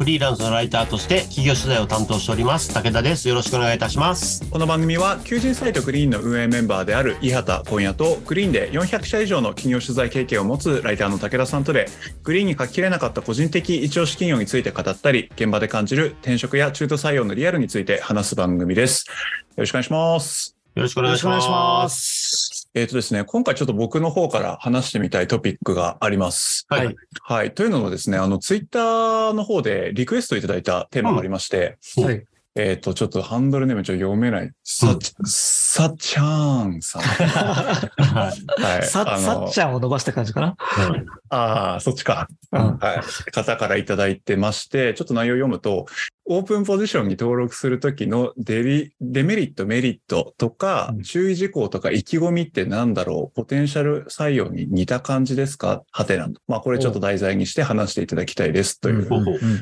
フリーランスのライターとして企業取材を担当しております。武田です。よろしくお願いいたします。この番組は求人サイト Green の運営メンバーである伊畑今野と Green で400社以上の企業取材経験を持つライターの武田さんとでグリーンに書ききれなかった個人的一押し企業について語ったり現場で感じる転職や中途採用のリアルについて話す番組です。よろしくお願いします。よろしくお願いしますえっ、とですね、今回ちょっと僕の方から話してみたいトピックがあります。はい。はい。というのもですね、あの、ツイッターの方でリクエストいただいたテーマがありまして、はいえっ、と、ちょっとハンドルネームちょっと読めない。さ、さちゃーんさん。はい。はい。ささっちゃんを伸ばした感じかな？ああ、そっちか。うんはい。方からいただいてまして、ちょっと内容を読むと、オープンポジションに登録するときのデリデメリット、メリットとかうん、注意事項とか意気込みってなんだろう？ポテンシャル採用に似た感じですか？はてなと。まあ、これちょっと題材にして話していただきたいですという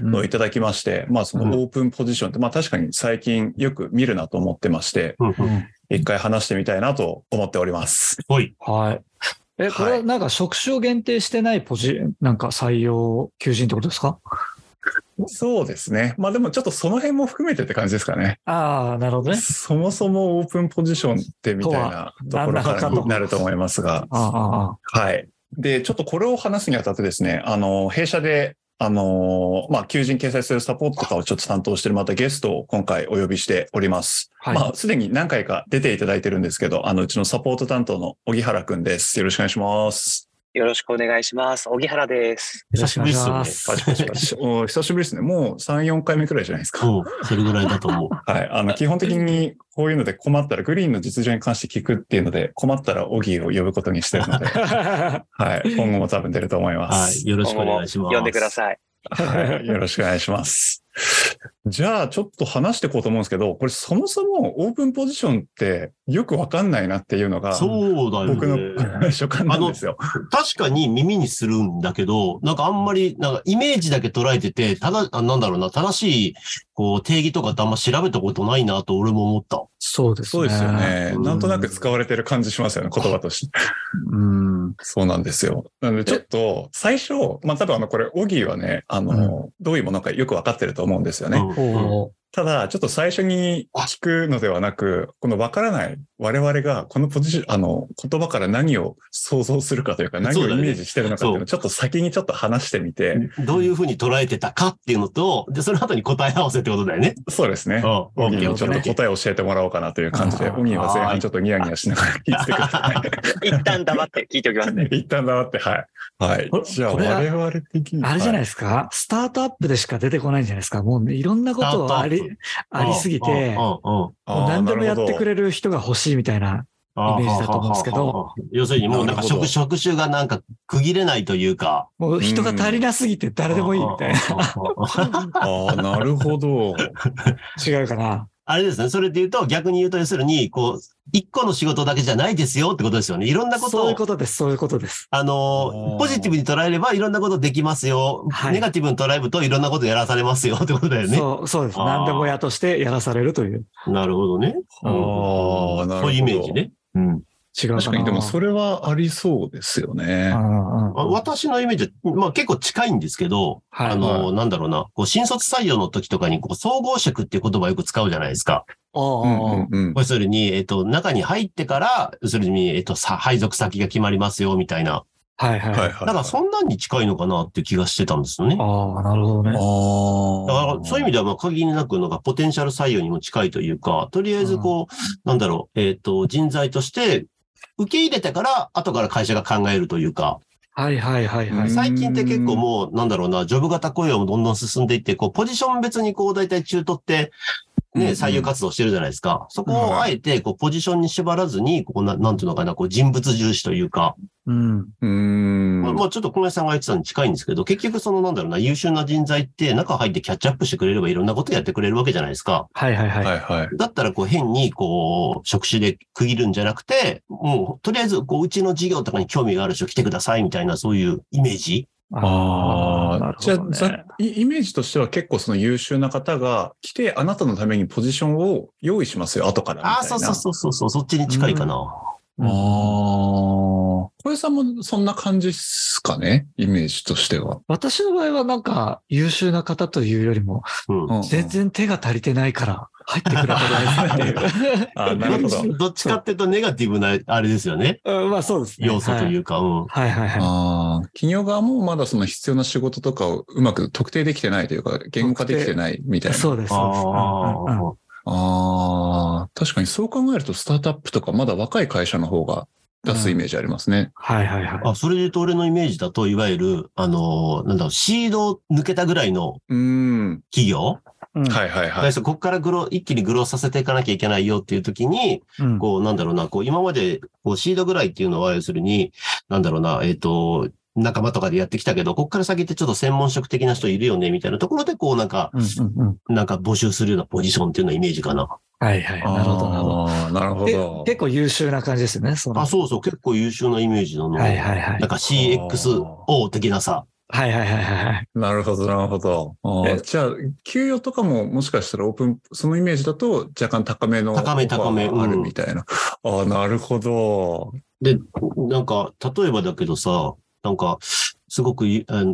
のをいただきまして、まあ、そのオープンポジションって、まあ、確かに最近よく見るなと思ってまして、一回話してみたいなと思っております。ほい。はい。え、これはなんか職種を限定してないポジ、なんか採用求人ってことですか？そうですね。まあでもちょっとその辺も含めてって感じですかね。ああ、なるほどね。そもそもオープンポジションってみたいなところからになると思いますが。はい。で、ちょっとこれを話すにあたってですね、あの、弊社で、あの、まあ、求人掲載するサポートとかをちょっと担当してるまたゲストを今回お呼びしております。あ、はい。まあ、すでに何回か出ていただいてるんですけど、あの、うちのサポート担当の荻原くんです。よろしくお願いします。よろしくお願いします。荻原です。よろしくお願いします。パチパチパチ。お久しぶりですね。もう3、4回目くらいじゃないですか。うん。それぐらいだと思う。はい。あの、基本的にこういうので困ったら、グリーンの実情に関して聞くっていうので、困ったらオギーを呼ぶことにしてるので、はい。今後も多分出ると思いまはす。い。よろしくお願いします。呼んでください。はい。よろしくお願いします。じゃあ、ちょっと話していこうと思うんですけど、これそもそもオープンポジションってよくわかんないなっていうのが、そうだよ僕のね。所感なんですよ。確かに耳にするんだけど、なんかあんまり、なんかイメージだけ捉えてて、ただ、あなんだろうな、正しい、こう、定義とかってあんま調べたことないなと俺も思った。そうですね。そうですよ。ね。うんなんとなく使われてる感じしますよね、言葉として。うん。そうなんですよ。なのでちょっと最初、まあ多分あのこれ、オギーはね、あの、どういうものかよくわかってると思うんですよね。うんただ、ちょっと最初に聞くのではなく、このわからない我々がこのポジション、あの、言葉から何を想像するかというか、何をイメージしてるのかっていうのをちょっと先にちょっと話してみて、どういうふうに捉えてたかっていうのと、で、その後に答え合わせってことだよね。そうですね。うん。オギーにちょっと答えを教えてもらおうかなという感じで、オギーは前半ちょっとニヤニヤしながら聞いてください。一旦黙って聞いておきますね。一旦黙って、はい。はい。じゃあ、これは我々的に。あれじゃないいですか、スタートアップでしか出てこないんじゃないですかもういろんなことはありスタート、ありすぎて、何でもやってくれる人が欲しいみたいな。イメージだと思うんですけど。要するにもうなんか職、職種がなんか区切れないというか。もう人が足りなすぎて誰でもいいみたいな。ああ、なるほど。違うかな。あれですね。それで言うと、逆に言うと、要するに、こう、一個の仕事だけじゃないですよってことですよね。いろんなことをそういう、ことです、そういうことです。ああのー、ポジティブに捉えればいろんなことできますよ。はいネガティブに捉えるといろんなことやらされますよってことだよね。そう、そうです。何でもやとしてやらされるという。なるほどね。ああ、なるほど。そういうイメージ。ね。うん。違うかな。確かに、でもそれはありそうですよね。私のイメージは、まあ結構近いんですけど、はいあの、はいなんだろうな、こう新卒採用の時とかに、こう、総合職っていう言葉をよく使うじゃないですか。おうんーうんうん要するに、えっ、と、中に入ってから、要するに、えっ、と、さ、配属先が決まりますよ、みたいな。はいはい。はいはい。だから、そんなんに近いのかなっていう気がしてたんですよね。ああ、なるほどね。ああ。だから、そういう意味では、まあ、限りなく、なんか、ポテンシャル採用にも近いというか、とりあえず、こう、なんだろう、えっ、と、人材として、受け入れてから、後から会社が考えるというか、はいはいはいはい。最近って結構もう、なんだろうな、ジョブ型雇用もどんどん進んでいって、こう、ポジション別にこう、大体中途って、ね、採用活動してるじゃないですか。そこをあえて、こう、ポジションに縛らずに、こうな、なんていうのかな、こう、人物重視というか、うん。うーん。まあ、まあちょっと小林さんが言ってたのに近いんですけど、結局その、なんだろうな、優秀な人材って中入ってキャッチアップしてくれればいろんなことやってくれるわけじゃないですか。はいはいはい。はいはい。だったら、こう、変に、こう、職種で区切るんじゃなくて、もう、とりあえず、こう、うちの事業とかに興味がある人来てください、みたいな、そういうイメージああ、なるじゃあイイメージとしては結構その優秀な方が来て、あなたのためにポジションを用意しますよ、後から。ああ、そうそうそうそうそう、そっちに近いかな。ああ。小江さんもそんな感じっすかね？イメージとしては。私の場合はなんか優秀な方というよりも、うん。うん全然手が足りてないから入ってくれたらいいっていう。あなるほど。どっちかっていうと、ネガティブな、あれですよね。うんまあそうですね。要素というか、うん。はいはいはい。ああ、企業側もまだその必要な仕事とかをうまく特定できてないというか、言語化できてないみたいな。そうです、そうです。うんうんうんあああ、確かにそう考えるとスタートアップとかまだ若い会社の方が出すイメージありますね。はいはいはい。あ、それで言うと俺のイメージだと、いわゆる、あの、なんだろう、シードを抜けたぐらいのうーん。企業、うんはいはいはい。ここからグロー、一気にグローさせていかなきゃいけないよっていう時に、うんこう、なんだろうな、こう、今まで、こう、シードぐらいっていうのは、要するに、なんだろうな、えっ、と、仲間とかでやってきたけど、ここから先ってちょっと専門職的な人いるよね、みたいなところで、こう、なんか、うんうんうんなんか募集するようなポジションっていうのはイメージかな。はいはい。なるほどなるほど。ああ、なるほでど。結構優秀な感じですね。そのあ、そうそう、結構優秀なイメージなの。はいはいはいなん。か CXO 的なさ。はいはいはいはいはい。なるほど、なるほど。じゃあ、給与とかももしかしたらオープン、そのイメージだと若干高めの高め高めがあるうんみたいな。ああ、なるほど。で、なんか、例えばだけどさ、なんか、すごく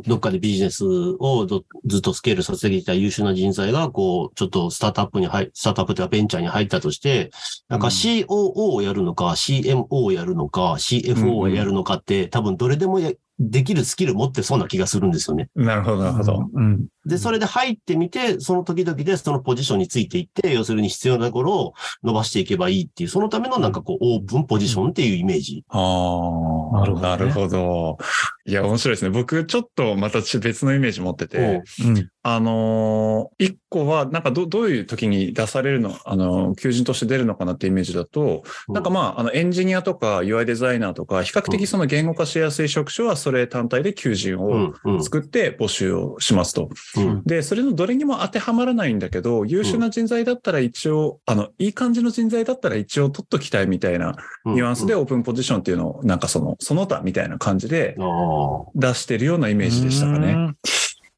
どっかでビジネスをどずっとスケールさせてきた優秀な人材が、こう、ちょっとスタートアップに入、スタートアップというかベンチャーに入ったとして、なんかうん COO をやるのか、CMO をやるのか、CFO をやるのかって、多分どれでもやできるスキル持ってそうな気がするんですよね。なるほど、なるほど。うん。で、それで入ってみて、その時々でそのポジションについていって、要するに必要なところを伸ばしていけばいいっていう、そのためのなんかこう、オープンポジションっていうイメージ。ああ、なるほどねなるほど。いや、面白いですね。僕、ちょっとまた別のイメージ持ってて、うん。あのー一個は、なんかど、どういう時に出されるの、あのー求人として出るのかなってイメージだと、なんかまあ、あの、エンジニアとか UI デザイナーとか、比較的その言語化しやすい職種はそれ単体で求人うをん、うん、作って募集をしますと。うん。で、それのどれにも当てはまらないんだけど、優秀な人材だったら一応、あの、いい感じの人材だったら一応取っときたいみたいなニュアンスであオープンポジションっていうのを、なんかその、その他みたいな感じであ。出してるようなイメージでしたかね。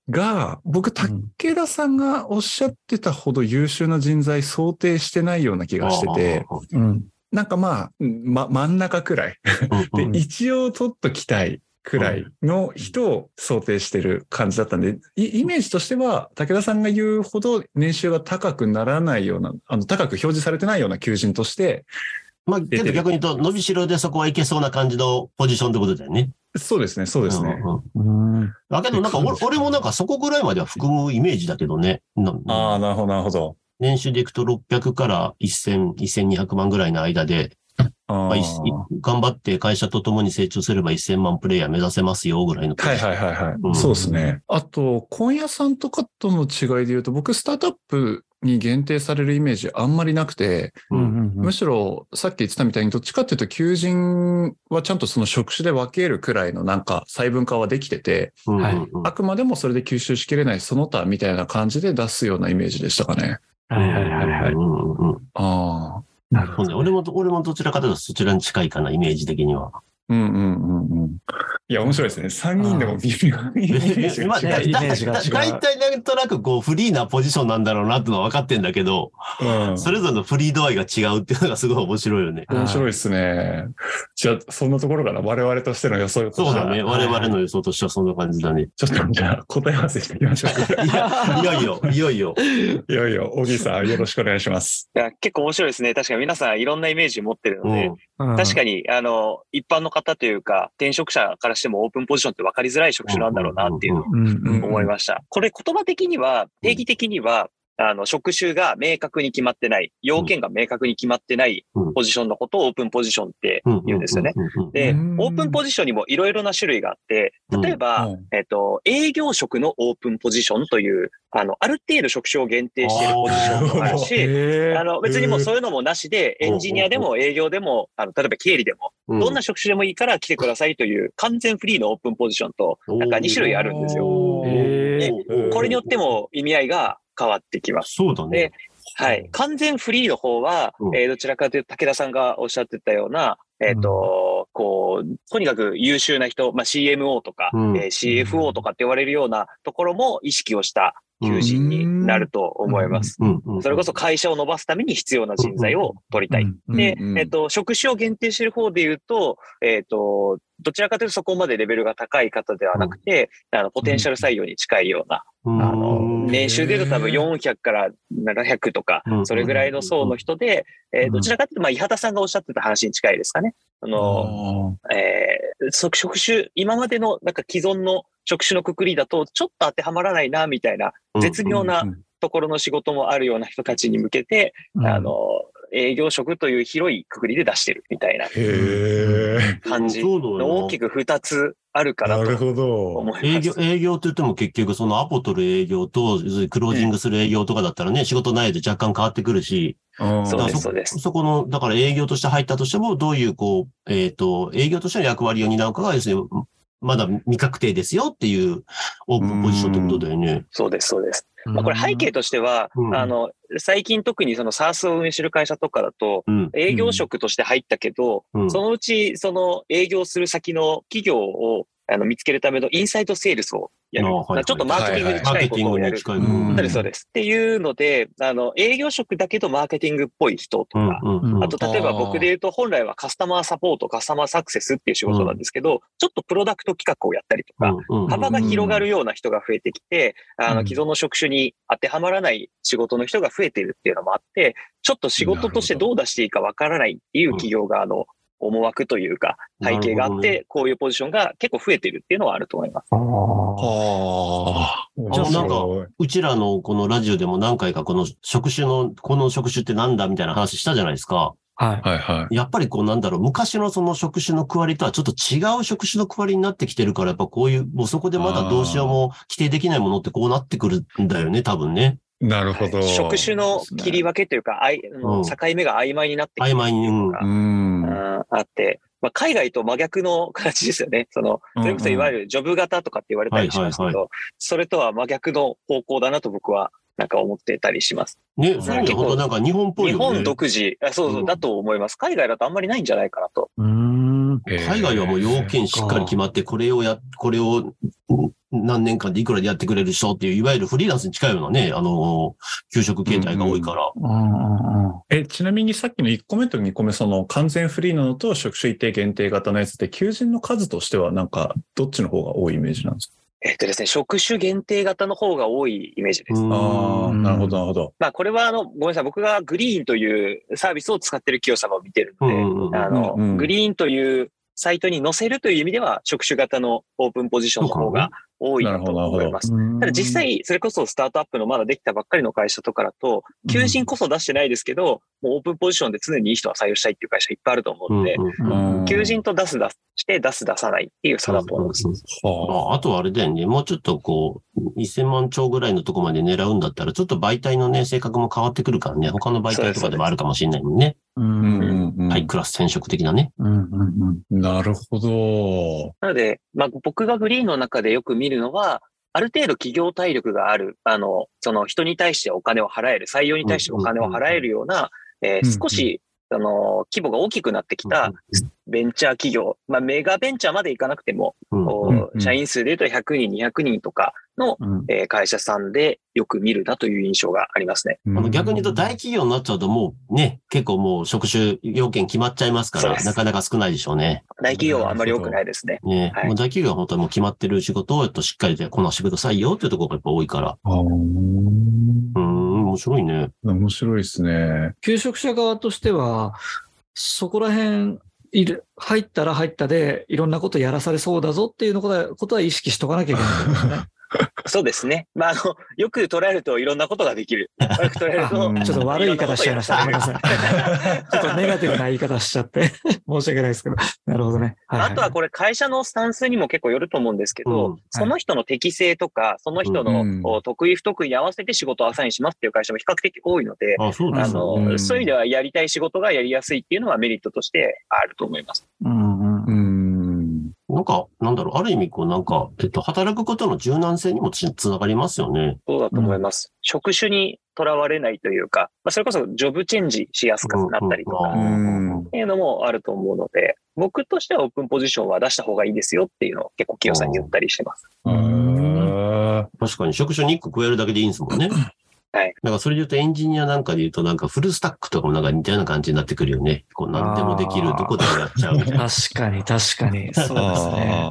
うん。が、僕、武田さんがおっしゃってたほど優秀な人材想定してないような気がしてて、うん。なんかまあ、ま、真ん中くらい。で、うん一応取っときたいくらいの人を想定してる感じだったんで、イイメージとしては、武田さんが言うほど年収が高くならないような、あの、高く表示されてないような求人として、まあ、逆に言うと、伸びしろでそこはいけそうな感じのポジションってことだよね。そうですね、そうですね。うんうんうん。だけどなんか俺俺もなんかそこぐらいまでは含むイメージだけどね。なああ、なるほど、なるほど。年収でいくと600から1000、1200万ぐらいの間で、あまあいいー頑張って会社と共に成長すれば1000万プレイヤー目指せますよぐらいの。はいはいはいはい。うんそうですね。あと、今夜さんとかとの違いで言うと、僕、スタートアップに限定されるイメージあんまりなくて、う。うんん。むしろさっき言ってたみたいに、どっちかっていうと、求人はちゃんとその職種で分けるくらいのなんか細分化はできてて、うんはいうんうんあくまでもそれで吸収しきれないその他みたいな感じで出すようなイメージでしたかね。はいはいはいはい。うんうんうんああ。なるほど。俺も、俺もどちらかというとそちらに近いかな、イメージ的には。うんうんうんうん。いや、面白いですね。3人でも微妙にイメージまあ、が違う。イメージが違うだいたいなんとなくこうフリーなポジションなんだろうなってのは分かってんだけど、うんそれぞれのフリー度合いが違うっていうのがすごい面白いよね。面白いですね。じゃあ、そんなところかな。我々としての予想そうだね。我々の予想としてはそんな感じだね。ちょっとじゃあ、答え合わせしていきましょう。いや、いよいよ、いよいよ。いよいよ、小木さん、よろしくお願いします。いや結構面白いですね。確かに皆さんいろんなイメージ持ってるので、うん。確かに、あの、一般の方というか、転職者からしてもオープンポジションって分かりづらい職種なんだろうなっていうのを。思いました。これ言葉的には、定義的には、あの、職種が明確に決まってない、要件が明確に決まってないポジションのことをオープンポジションって言うんですよね。で、オープンポジションにもいろいろな種類があって、例えば、えっと、営業職のオープンポジションという、あの、ある程度職種を限定しているポジションもあるし、あの、別にもうそういうのもなしで、エンジニアでも営業でも、あの、例えば経理でも、どんな職種でもいいから来てくださいという完全フリーのオープンポジションと、なんか2種類あるんですよ。これによっても意味合いが変わってきます。そうだね。はい。完全フリーの方は、うん、えー、どちらかというと武田さんがおっしゃってたような、えっ、ー、と、うん、こう、とにかく優秀な人、まあ、CMO とか、うん、えー、CFO とかって言われるようなところも意識をした求人になると思います。それこそ会社を伸ばすために必要な人材を取りたい。で、えっと、職種を限定している方で言うと、えっと、どちらかというとそこまでレベルが高い方ではなくて、あの、ポテンシャル採用に近いような、あの、年収で言うと多分400から700とか、それぐらいの層の人で、えどちらかというと、まあ、伊畑さんがおっしゃってた話に近いですかね。あの、えー、職種、今までのなんか既存の職種のくくりだと、ちょっと当てはまらないな、みたいな、絶妙なところの仕事もあるような人たちに向けて、あの、営業職という広いくくりで出してるみたいな感じ。の大きく二つあるかなと思います。営業、営業って言っても結局そのアポ取る営業と、クロージングする営業とかだったらね、仕事内容で若干変わってくるし、そうです、そうです。そこの、だから営業として入ったとしても、どういうこう、えっ、ー、と、営業としての役割を担うかが、要するに、まだ未確定ですよっていうオープンポジションってことだよね。そうです、そうです。まあ、これ背景としては、うん、あの、最近特にその SARS を運営してる会社とかだと、営業職として入ったけど、うん、そのうちその営業する先の企業をあの見つけるためのインサイトセールスをやる。はいはい、ちょっとマーケティングに近いことをやる。そうです、そうです。っていうので、あの、営業職だけどマーケティングっぽい人とか、あと例えば僕で言うと本来はカスタマーサポート、カスタマーサクセスっていう仕事なんですけど、ちょっとプロダクト企画をやったりとか、幅が広がるような人が増えてきて、あの、既存の職種に当てはまらない仕事の人が増えているっていうのもあって、ちょっと仕事としてどう出していいかわからないっていう企業側の思惑というか、背景があって、こういうポジションが結構増えてるっていうのはあると思います。ああ。じゃあなんか、うちらのこのラジオでも何回かこの職種の、この職種ってなんだみたいな話したじゃないですか。はい。はいはい。やっぱりこうなんだろう、昔のその職種の区割りとはちょっと違う職種の区割りになってきてるから、やっぱこういう、もうそこでまだどうしようも規定できないものってこうなってくるんだよね、多分ね。なるほど。職種の切り分けというか、あい境目が曖昧になってきてるのが、うん、あって、まあ、海外と真逆の形ですよね。その、それこそいわゆるジョブ型とかって言われたりしますけど、それとは真逆の方向だなと僕はなんか思ってたりします。ね、そういうなんか日本っぽい、ね、日本独自。あ、そうそう、だと思います。海外だとあんまりないんじゃないかなと。海外はもう要件しっかり決まって、これをや、これを何年間でいくらでやってくれる人っていう、いわゆるフリーランスに近いようなね、あの、給食形態が多いから。え、ちなみにさっきの1個目と2個目、その完全フリーなのと職種一定限定型のやつで、求人の数としてはなんか、どっちの方が多いイメージなんですか？えっとですね、職種限定型の方が多いイメージです。ああ、なるほど、なるほど。まあ、これは、あの、ごめんなさい、僕がグリーンというサービスを使ってる企業様を見てるので、あの、グリーンというサイトに載せるという意味では、職種型のオープンポジションの方が多いと思います。ただ実際、それこそスタートアップのまだできたばっかりの会社とかだと、求人こそ出してないですけど、もうオープンポジションで常にいい人は採用したいっていう会社いっぱいあると思うので、求人と出す出して出す出さないっていう差だと思います。ああとはあれだよね、もうちょっとこう、1000万超ぐらいのとこまで狙うんだったら、ちょっと媒体のね、性格も変わってくるからね、他の媒体とかでもあるかもしれないもんね。ハイクラス転職的なね。なるほど。なので、まあ、僕がグリーンの中でよく見るのは、ある程度企業体力がある、あの、その人に対してお金を払える、採用に対してお金を払えるような、えー、少し、あの、規模が大きくなってきたベンチャー企業、まあ、メガベンチャーまでいかなくても、社員数で言うと100人、200人とかの、え会社さんでよく見るなという印象がありますね。逆に言うと大企業になっちゃうともうね、結構もう職種要件決まっちゃいますから、なかなか少ないでしょうね。大企業はあんまり多くないですね。ね、はい、もう大企業は本当にもう決まってる仕事をしっかりでこなしてくださいよっていうところがやっぱ多いから。うん、面白いね。面白いですね。求職者側としては、そこら辺いる、入ったら入ったで、いろんなことやらされそうだぞっていうのことは意識しとかなきゃいけないですね。そうですね。まあ、あの、よく捉えるといろんなことができる。悪く捉えると。ちょっと悪い言い方しちゃいました。ごめんなさい。ちょっとネガティブな言い方しちゃって、申し訳ないですけど。なるほどね。はいはい、あとはこれ会社のスタンスにも結構よると思うんですけど、うん、その人の適性とか、その人の得意不得意に合わせて仕事をアサインしますっていう会社も比較的多いので、あそうあの、そういう意味ではやりたい仕事がやりやすいっていうのはメリットとしてあると思います。うんうんうんなんか、なんだろう、ある意味、こう、なんか、えっと、働くことの柔軟性にもつながりますよね。そうだと思います。うん、職種にとらわれないというか、まあ、それこそジョブチェンジしやすくなったりとか、っていうのもあると思うので、僕としてはオープンポジションは出した方がいいですよっていうのを結構企業さんに言ったりしてます。確かに職種に1個加えるだけでいいんですもんね。はい。なんかそれで言うとエンジニアなんかで言うとなんかフルスタックとかもなんか似たような感じになってくるよね。こう何でもできる、どこでもやっちゃうみたいな。確かに確かに。そうですね。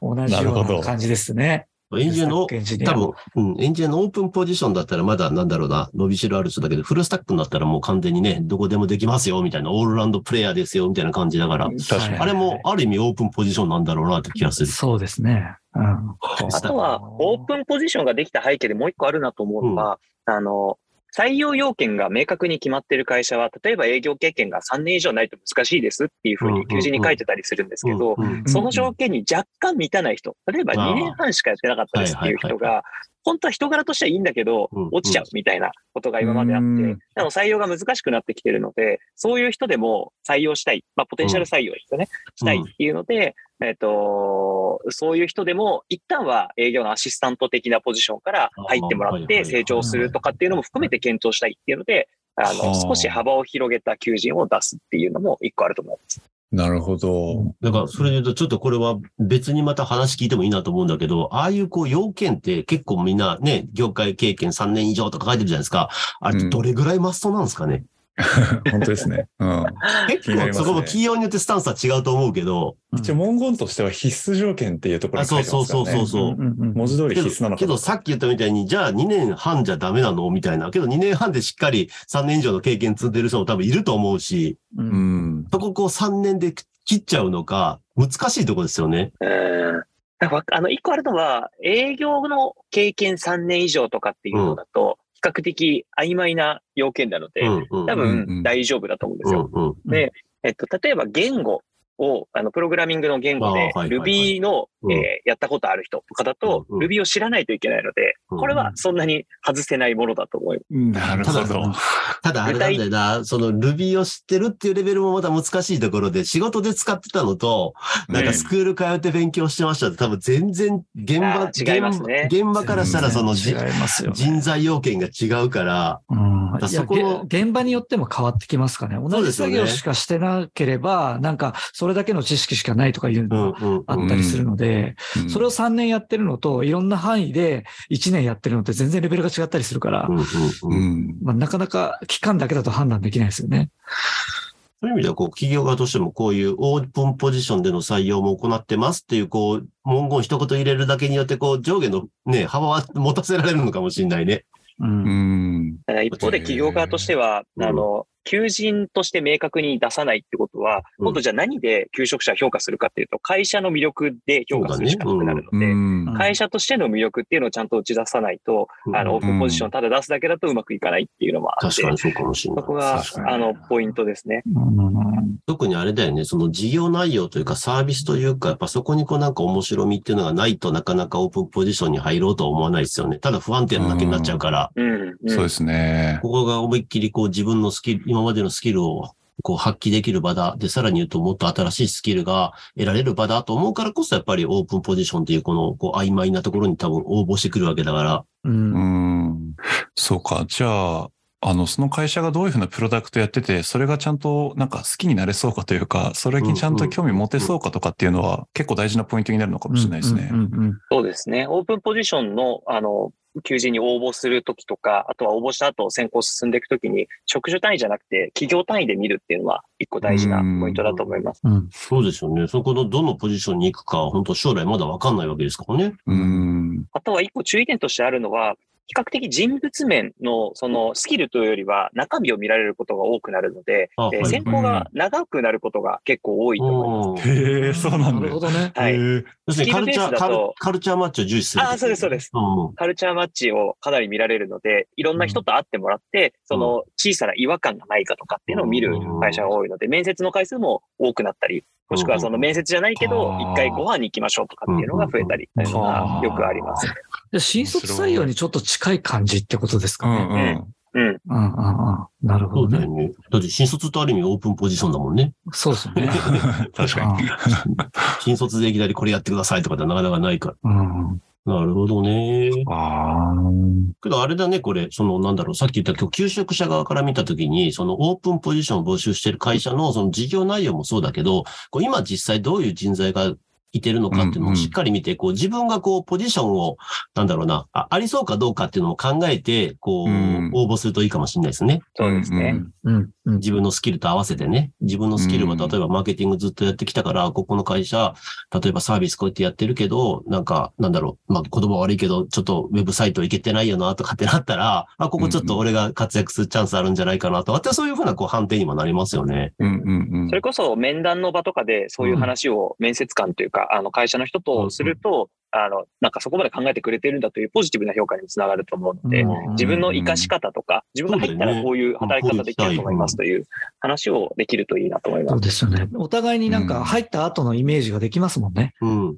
同じような感じですね。エンジニアの、多分、うん、エンジニアのオープンポジションだったらまだなんだろうな、伸びしろある人だけど、フルスタックになったらもう完全にね、どこでもできますよ、みたいな、オールラウンドプレイヤーですよ、みたいな感じだから、あれもある意味オープンポジションなんだろうなって気がする。そうですね。うん、あとは、オープンポジションができた背景でもう一個あるなと思うのは、うん、あの、採用要件が明確に決まっている会社は、例えば営業経験が3年以上ないと難しいですっていうふうに求人に書いてたりするんですけど、その条件に若干満たない人、例えば2年半しかやってなかったですっていう人が、本当は人柄としてはいいんだけど、落ちちゃうみたいなことが今まであって、でも採用が難しくなってきてるので、そういう人でも採用したい、まあ、ポテンシャル採用ですよね、したいっていうので、えっ、と、そういう人でも、一旦は営業のアシスタント的なポジションから入ってもらって成長するとかっていうのも含めて検討したいっていうので、あの、少し幅を広げた求人を出すっていうのも一個あると思います。なるほど。だから、それで言うと、ちょっとこれは別にまた話聞いてもいいなと思うんだけど、ああいうこう要件って結構みんなね、業界経験3年以上とか書いてるじゃないですか。あれってどれぐらいマストなんですかね、本当ですね。うん、結構、そこも企業によってスタンスは違うと思うけど。一応文言としては必須条件っていうところに書いてますからね。そうそうそうそう。文字通り必須なのかけどさっき言ったみたいに、じゃあ2年半じゃダメなの？みたいな。けど2年半でしっかり3年以上の経験積んでる人も多分いると思うし。うん、そここう3年で切っちゃうのか、難しいところですよね。うん。あの、一個あるのは、営業の経験3年以上とかっていうのだと、比較的曖昧な要件なので、多分大丈夫だと思うんですよ。で、えっと、例えば言語を、あの、プログラミングの言語で、Ruby の、えやったことある人とかだと、Ruby を知らないといけないので、これはそんなに外せないものだと思います。なるほど。ただあれなんだよな、その Ruby を知ってるっていうレベルもまた難しいところで、仕事で使ってたのと、なんかスクール通って勉強してましたって多分全然現場、違いますね、現場からしたらその、ね、人材要件が違うから、かそこの現場によっても変わってきますかね。同じ作業しかしてなければ、なんかそれだけの知識しかないとかいうのがあったりするので、それを3年やってるのと、いろんな範囲で1年やってるのって全然レベルが違ったりするから、まあ、なかなか期間だけだと判断できないですよね。そういう意味では、こう、企業側としてもこういうオープンポジションでの採用も行ってますっていう、こう、文言一言入れるだけによって、こう、上下のね、幅は持たせられるのかもしれないね。うん。一方で企業側としては、あの、求人として明確に出さないってことは、今度じゃあ何で求職者を評価するかっていうと、会社の魅力で評価するしかなくなるので、会社としての魅力っていうのをちゃんと打ち出さないと、あの、オープンポジションただ出すだけだとうまくいかないっていうのもあって、確かにそうかもしれない。そこが、あの、ポイントですね。特にあれだよね、その事業内容というかサービスというか、やっぱそこにこうなんか面白みっていうのがないとなかなかオープンポジションに入ろうとは思わないですよね。ただ不安定なだけになっちゃうから。そうですね。ここが思いっきりこう自分のスキル、今までのスキルをこう発揮できる場だ。で、さらに言うともっと新しいスキルが得られる場だと思うからこそ、やっぱりオープンポジションっていうこのこう曖昧なところに多分応募してくるわけだから。うん。うんそうか。じゃあ、あの、その会社がどういうふうなプロダクトやってて、それがちゃんとなんか好きになれそうかというか、それにちゃんと興味持てそうかとかっていうのは結構大事なポイントになるのかもしれないですね。そうですね。オープンポジションの、あの、求人に応募するときとか、あとは応募した後選考進んでいくときに、職種単位じゃなくて企業単位で見るっていうのは一個大事なポイントだと思います。うん、そうですよね。そこのどのポジションに行くか、本当将来まだわかんないわけですからね。うん。あとは一個注意点としてあるのは、比較的人物面のそのスキルというよりは中身を見られることが多くなるので、えー、選考が長くなることが結構多いと思います。へえ、そうなんだ。なるほどね。はい。要するにカルチャー、カルカルチャーマッチを重視する。あ、そうです、そうです、うん。カルチャーマッチをかなり見られるので、いろんな人と会ってもらって、その小さな違和感がないかとかっていうのを見る会社が多いので、面接の回数も多くなったり、もしくはその面接じゃないけど、一回ご飯に行きましょうとかっていうのが増えたり、いうのがよくあります。新卒採用にちょっと近い感じってことですかね。うん。うん。うん。なるほどね。ね。だって新卒ってある意味オープンポジションだもんね。そうですね。確かに。新卒でいきなりこれやってくださいとかってなかなかないから。うん。なるほどね。ああ。けどあれだね、これ、そのなんだろう、さっき言った今日求職者側から見たときに、そのオープンポジションを募集してる会社のその事業内容もそうだけど、こう今実際どういう人材がいてるのかっていうのをしっかり見て、こう自分がこうポジションを、なんだろうなあ、ありそうかどうかっていうのを考えて、こう、応募するといいかもしれないですね。そうですね。うん。自分のスキルと合わせてね、自分のスキルは例えばマーケティングずっとやってきたから、ここの会社、例えばサービスこうやってやってるけど、なんか、なんだろう、まあ言葉悪いけど、ちょっとウェブサイトいけてないよなとかってなったら、あ、ここちょっと俺が活躍するチャンスあるんじゃないかなとかそういうふうなこう判定にもなりますよね。うんうんうん。それこそ面談の場とかでそういう話を面接官というか、あの会社の人とすると、あの、なんかそこまで考えてくれてるんだというポジティブな評価につながると思うので、自分の活かし方とか、自分が入ったらこういう働き方できると思いますという話をできるといいなと思います。そうですよね。お互いになんか入った後のイメージができますもんね。うん。うん、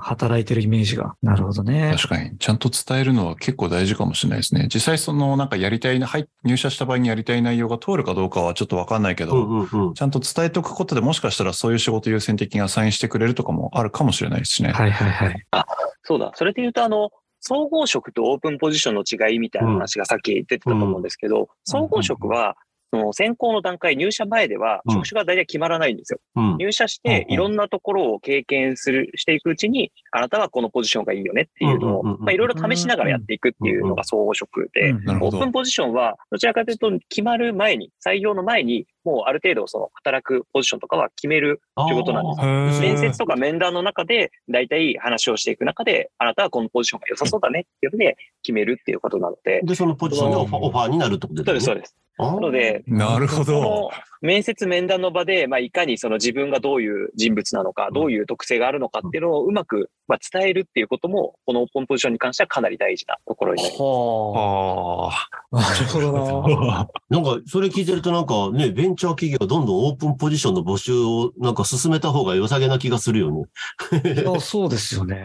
働いてるイメージが。なるほどね。確かに。ちゃんと伝えるのは結構大事かもしれないですね。実際そのなんかやりたい、入社した場合にやりたい内容が通るかどうかはちょっとわかんないけど、うんうんうん、ちゃんと伝えておくことでもしかしたらそういう仕事優先的にアサインしてくれるとかもあるかもしれないですしね。はいはいはい。あ、そうだ。それで言うと、あの、総合職とオープンポジションの違いみたいな話がさっき出てたと思うんですけど、うん、総合職はその選考の段階、入社前では、職種が大体決まらないんですよ。うん、入社して、いろんなところを経験する、していくうちに、あなたはこのポジションがいいよねっていうのを、まあ、いろいろ試しながらやっていくっていうのが総合職で、オープンポジションは、どちらかというと、決まる前に、採用の前に、もうある程度その働くポジションとかは決める仕事なんです。面接とか面談の中で、大体話をしていく中で、あなたはこのポジションが良さそうだねっていうので決めるっていうことなので。で、そのポジションでオファーになるってことですね。そうです、そうです。なので、なるほど。面接面談の場で、まあ、いかにその自分がどういう人物なのか、どういう特性があるのかっていうのをうまく、まあ、伝えるっていうことも、このオープンポジションに関してはかなり大事なところになります。はあ。なるほどな。なんか、それ聞いてるとなんかね、ベンチャー企業どんどんオープンポジションの募集をなんか進めた方が良さげな気がするよね。い やそうですよね。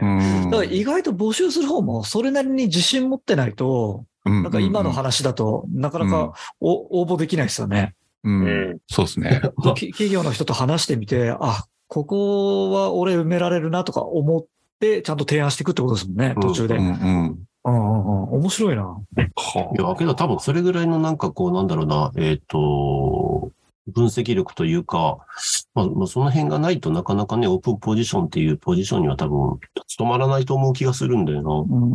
だから意外と募集する方もそれなりに自信持ってないと、なんか今の話だと、なかなか応募できないですよね。うん。そうですね。企業の人と話してみて、あ、ここは俺埋められるなとか思って、ちゃんと提案していくってことですもんね、途中で。うんうん。うんうんうん、面白いな。いや、けど多分それぐらいのなんかこう、なんだろうな、えっ、ー、と、分析力というか、まあ、その辺がないとなかなかね、オープンポジションっていうポジションには多分、務まらないと思う気がするんだよな。うん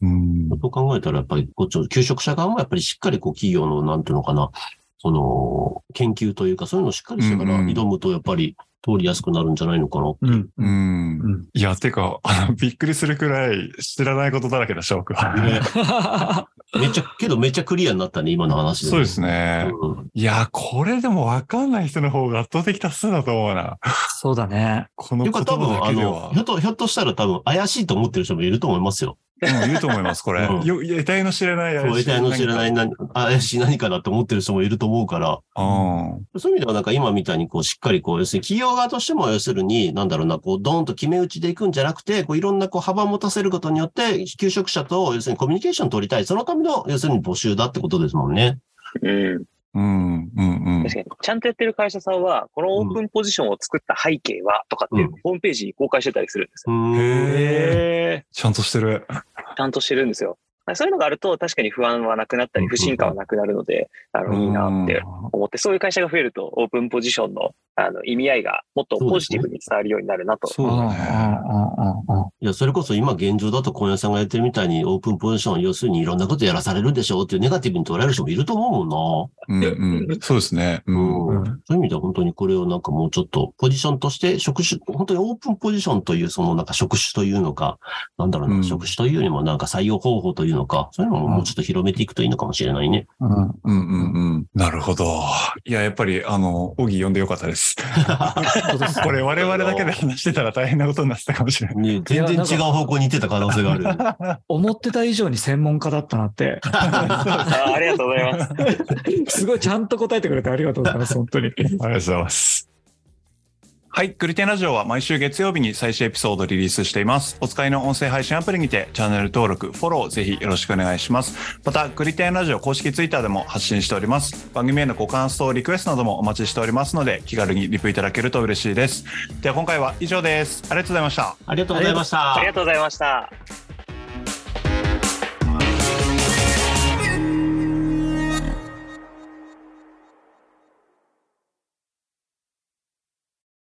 うんうん。と考えたら、やっぱり、こっちの、求職者側もやっぱりしっかりこう、企業の、なんていうのかな、その、研究というか、そういうのをしっかりしてから挑むと、やっぱり、通りやすくなるんじゃないのかなっていう。うん。うん。いや、てか、びっくりするくらい知らないことだらけだ、ショークは。ね、めっちゃ、けどめっちゃクリアになったね、今の話で、そうですね。うん、いや、これでも分かんない人の方が圧倒的多数だと思うな。そうだね。この言葉だけでは。ひょっと、ひょっとしたら多分怪しいと思ってる人もいると思いますよ。うん、言うと思います、これ。うん、よ得体の知れない怪しい。そう、得体の知れない何怪しい何かだって思ってる人もいると思うから。うん、そういう意味では、なんか今みたいに、こう、しっかり、こう、要するに企業側としても、要するに、なんだろうな、こう、ドーンと決め打ちでいくんじゃなくて、こう、いろんな、こう、幅を持たせることによって、求職者と、要するにコミュニケーション取りたい。そのための、要するに募集だってことですもんね。うん。うん、うん、うん。確かに。ちゃんとやってる会社さんは、このオープンポジションを作った背景は、とかっていうホームページに公開してたりするんですよ。うん、へえ。ちゃんとしてる。ちゃんとしてるんですよ。そういうのがあると、確かに不安はなくなったり、不信感はなくなるので、あの、いいなって思って、そういう会社が増えると、オープンポジションのあの、意味合いがもっとポジティブに伝わるようになるなと。そうだね。いや、それこそ今現状だと今夜さんがやってるみたいにオープンポジション、要するにいろんなことやらされるでしょうっていうネガティブに捉える人もいると思うもんな。うんうん。そうですね。うん。うん、そういう意味では本当にこれをなんかもうちょっとポジションとして職種、本当にオープンポジションというそのなんか職種というのか、なんだろうな、うん、職種というよりもなんか採用方法というのか、そういうのももうちょっと広めていくといいのかもしれないね。うん、うん、うん、うん。なるほど。いや、やっぱりあの、オギ呼んでよかったです。これ我々だけで話してたら大変なことになってたかもしれない。ね、全然違う方向に行ってた可能性がある。思ってた以上に専門家だったなって。あありがとうございます。すごいちゃんと答えてくれてありがとうございます。本当に。ありがとうございます。はい。グリテンラジオは毎週月曜日に最新エピソードをリリースしています。お使いの音声配信アプリにてチャンネル登録、フォローぜひよろしくお願いします。また、グリテンラジオ公式ツイッターでも発信しております。番組へのご感想、リクエストなどもお待ちしておりますので、気軽にリプいただけると嬉しいです。では今回は以上です。ありがとうございました。ありがとうございました。ありがとうございました。